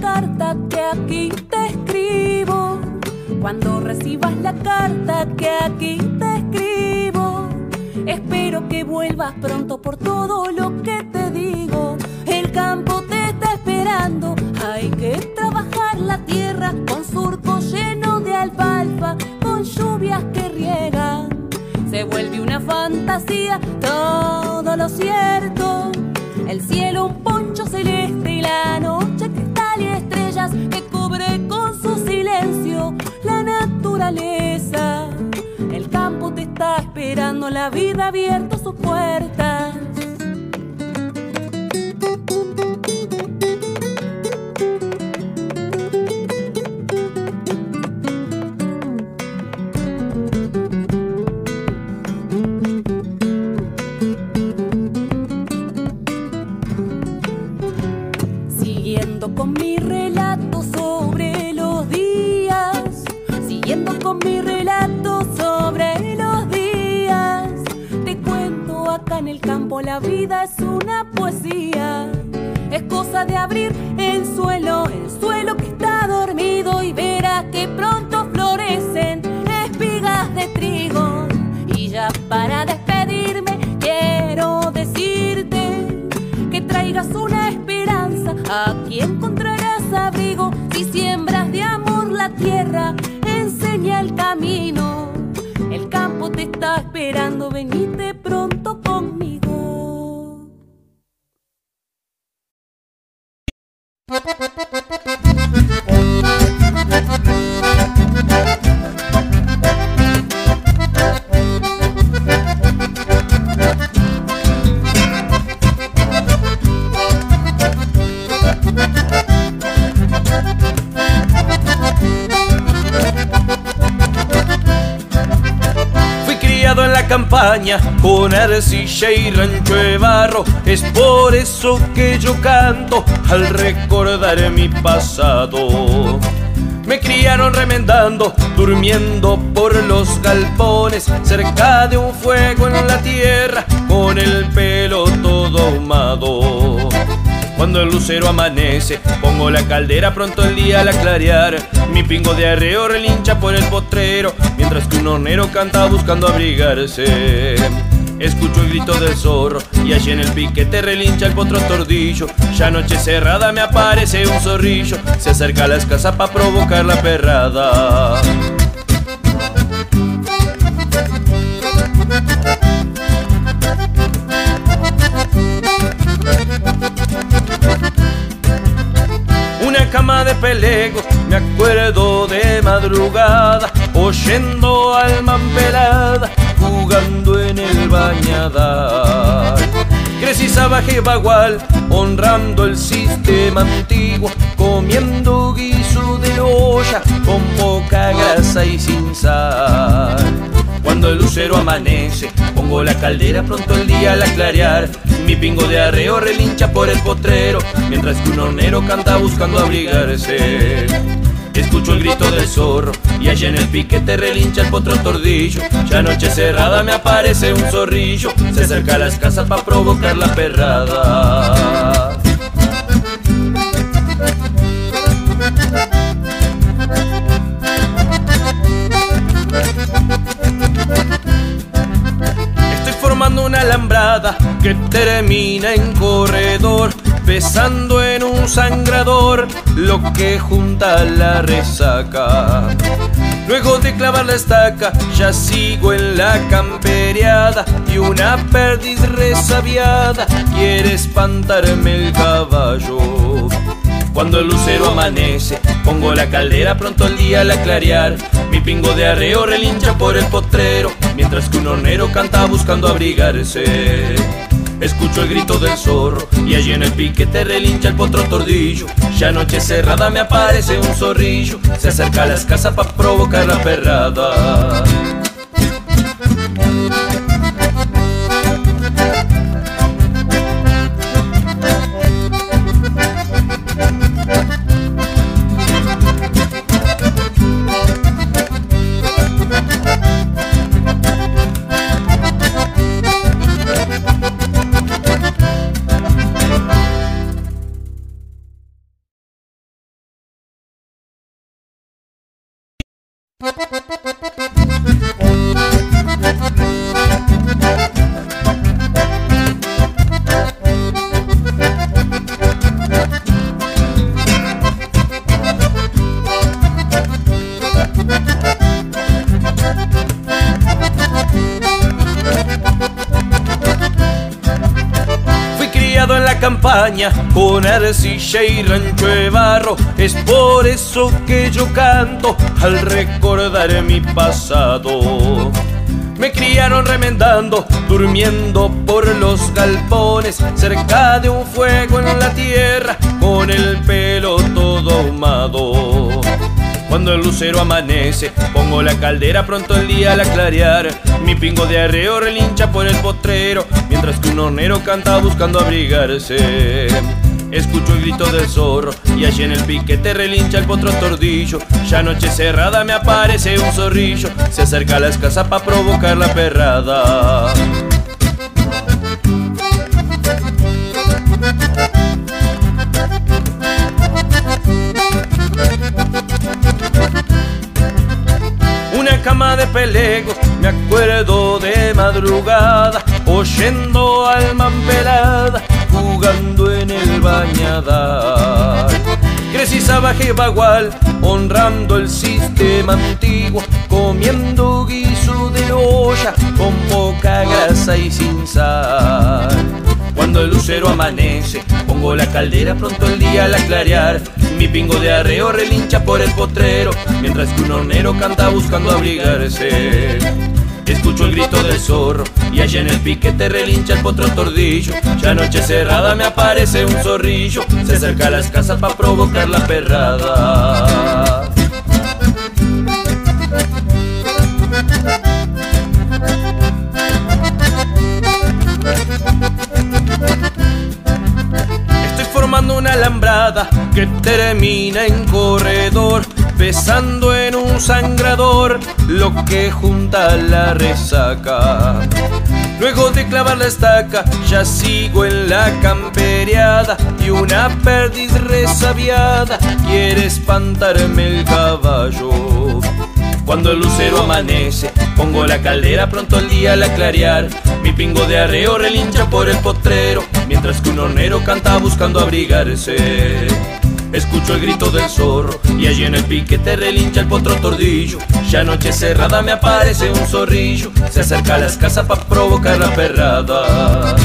carta que aquí te escribo. Cuando recibas la carta que aquí te escribo. Espero que vuelvas pronto por todo lo que te digo. El campo te está esperando. Hay que trabajar la tierra con surco lleno de alfalfa, con lluvias que riegan. Se vuelve una fantasía todo lo cierto. El cielo la vida abierto sus puertas. En el campo la vida es una poesía, es cosa de abrir el suelo, el suelo que está dormido y verás que pronto florecen espigas de trigo. Y ya para despedirme quiero decirte que traigas una esperanza. Aquí encontrarás abrigo si siembras de amor la tierra, enseña el camino. El campo te está esperando, venite campaña con arcilla y rancho de barro. Es por eso que yo canto al recordar mi pasado. Me criaron remendando, durmiendo por los galpones, cerca de un fuego en la tierra, con el pelo todo ahumado. Cuando el lucero amanece, pongo la caldera pronto el día al clarear. Mi pingo de arreo relincha por el potrero, mientras que un hornero canta buscando abrigarse. Escucho el grito del zorro y allí en el piquete relincha el potro tordillo. Ya noche cerrada me aparece un zorrillo, se acerca a las casas para provocar la perrada. Una cama de pelegos, me acuerdo de madrugada, oyendo alma pelada, jugando en el bañadar. Crecí salvaje y bagual, honrando el sistema antiguo, comiendo guiso de olla, con poca grasa y sin sal. Cuando el lucero amanece, pongo la caldera pronto el día al clarear. Mi pingo de arreo relincha por el potrero, mientras que un hornero canta buscando abrigarse. Escucho el grito del zorro y allá en el piquete relincha el potro tordillo. Ya noche cerrada me aparece un zorrillo, se acerca a las casas para provocar la perrada. Que termina en corredor, besando en un sangrador lo que junta la resaca. Luego de clavar la estaca, ya sigo en la camperiada y una perdiz resabiada quiere espantarme el caballo. Cuando el lucero amanece, pongo la caldera pronto el día al clarear. Mi pingo de arreo relincha por el potrero, mientras que un hornero canta buscando abrigarse. Escucho el grito del zorro y allí en el piquete relincha el potro tordillo. Ya noche cerrada me aparece un zorrillo, se acerca a las casas para provocar la perrada. Campaña con arcilla y rancho de barro. Es por eso que yo canto al recordar mi pasado. Me criaron remendando, durmiendo por los galpones, cerca de un fuego en la tierra, con el pelo todo ahumado. Cuando el lucero amanece, pongo la caldera pronto el día al clarear. Mi pingo de arreo relincha por el potrero, mientras que un hornero canta buscando abrigarse. Escucho el grito del zorro y allí en el piquete relincha el potro tordillo. Ya noche cerrada me aparece un zorrillo, se acerca a la escasa para provocar la perrada. cama de pelego me acuerdo de madrugada oyendo alma pelada jugando en el bañadar. Crecí salvaje y bagual, honrando el sistema antiguo, comiendo guiso de olla con poca grasa y sin sal. Cuando el lucero amanece, pongo la caldera pronto el día al clarear. Mi pingo de arreo relincha por el potrero, mientras que un hornero canta buscando abrigarse. Escucho el grito del zorro y allá en el piquete relincha el potro tordillo. Ya noche cerrada me aparece un zorrillo, se acerca a las casas para provocar la perrada. una alambrada que termina en corredor, besando en sangrador lo que junta la resaca. Luego de clavar la estaca, ya sigo en la camperiada y una perdiz resabiada quiere espantarme el caballo. Cuando el lucero amanece, pongo la caldera pronto el día al clarear. Mi pingo de arreo relincha por el potrero, mientras que un hornero canta buscando abrigarse. Escucho el grito del zorro y allí en el piquete relincha el potro tordillo. Ya noche cerrada me aparece un zorrillo, se acerca a las casas para provocar la perrada.